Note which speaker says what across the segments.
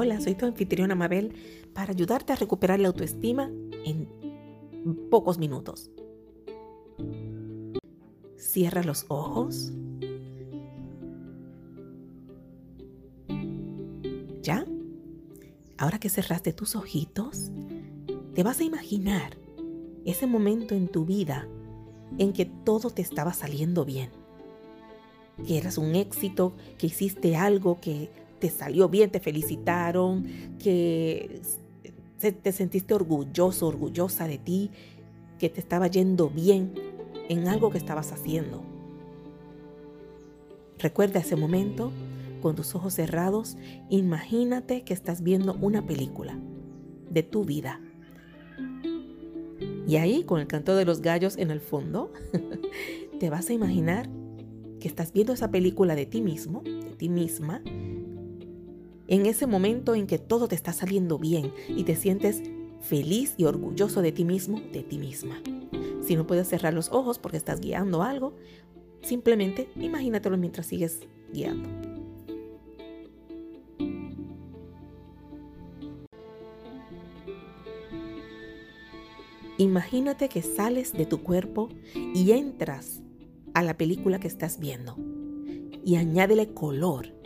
Speaker 1: Soy tu anfitriona Mabel para ayudarte a recuperar la autoestima en pocos minutos. Cierra los ojos. ¿Ya? Ahora que cerraste tus ojitos, te vas a imaginar ese momento en tu vida en que todo te estaba saliendo bien. Que eras un éxito, que hiciste algo que te salió bien, te felicitaron, que te sentiste orgulloso, orgullosa de ti, que te estaba yendo bien en algo que estabas haciendo. Recuerda ese momento con tus ojos cerrados, imagínate que estás viendo una película de tu vida. Y ahí, con el canto de los gallos en el fondo, te vas a imaginar que estás viendo esa película de ti mismo, de ti misma, en ese momento en que todo te está saliendo bien y te sientes feliz y orgulloso de ti mismo, de ti misma. Si no puedes cerrar los ojos porque estás guiando algo, simplemente imagínatelo mientras sigues guiando. Imagínate que sales de tu cuerpo y entras a la película que estás viendo y añádele color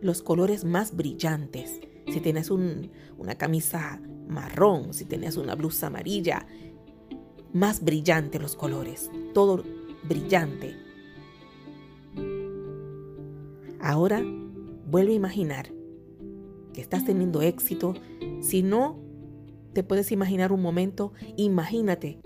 Speaker 1: los colores más brillantes. Si tienes una camisa marrón, si tienes una blusa amarilla, más brillante los colores, todo brillante. Ahora vuelve a imaginar que estás teniendo éxito. Si no te puedes imaginar un momento, imagínate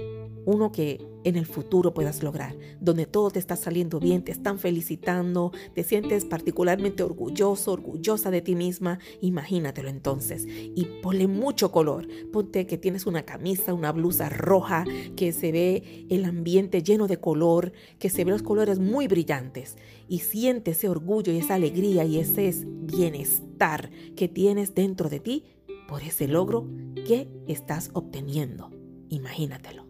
Speaker 1: uno que en el futuro puedas lograr, donde todo te está saliendo bien, te están felicitando, te sientes particularmente orgulloso, orgullosa de ti misma, imagínatelo entonces y ponle mucho color. Ponte que tienes una camisa, una blusa roja, que se ve el ambiente lleno de color, que se ve los colores muy brillantes y siente ese orgullo y esa alegría y ese bienestar que tienes dentro de ti por ese logro que estás obteniendo. Imagínatelo.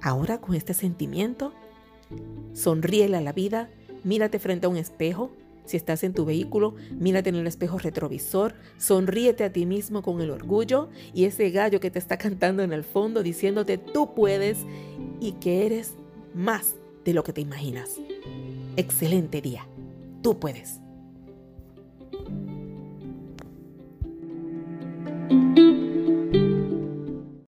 Speaker 1: Ahora con este sentimiento, sonríele a la vida, mírate frente a un espejo. Si estás en tu vehículo, mírate en el espejo retrovisor, sonríete a ti mismo con el orgullo y ese gallo que te está cantando en el fondo diciéndote tú puedes y que eres más de lo que te imaginas. Excelente día. Tú puedes.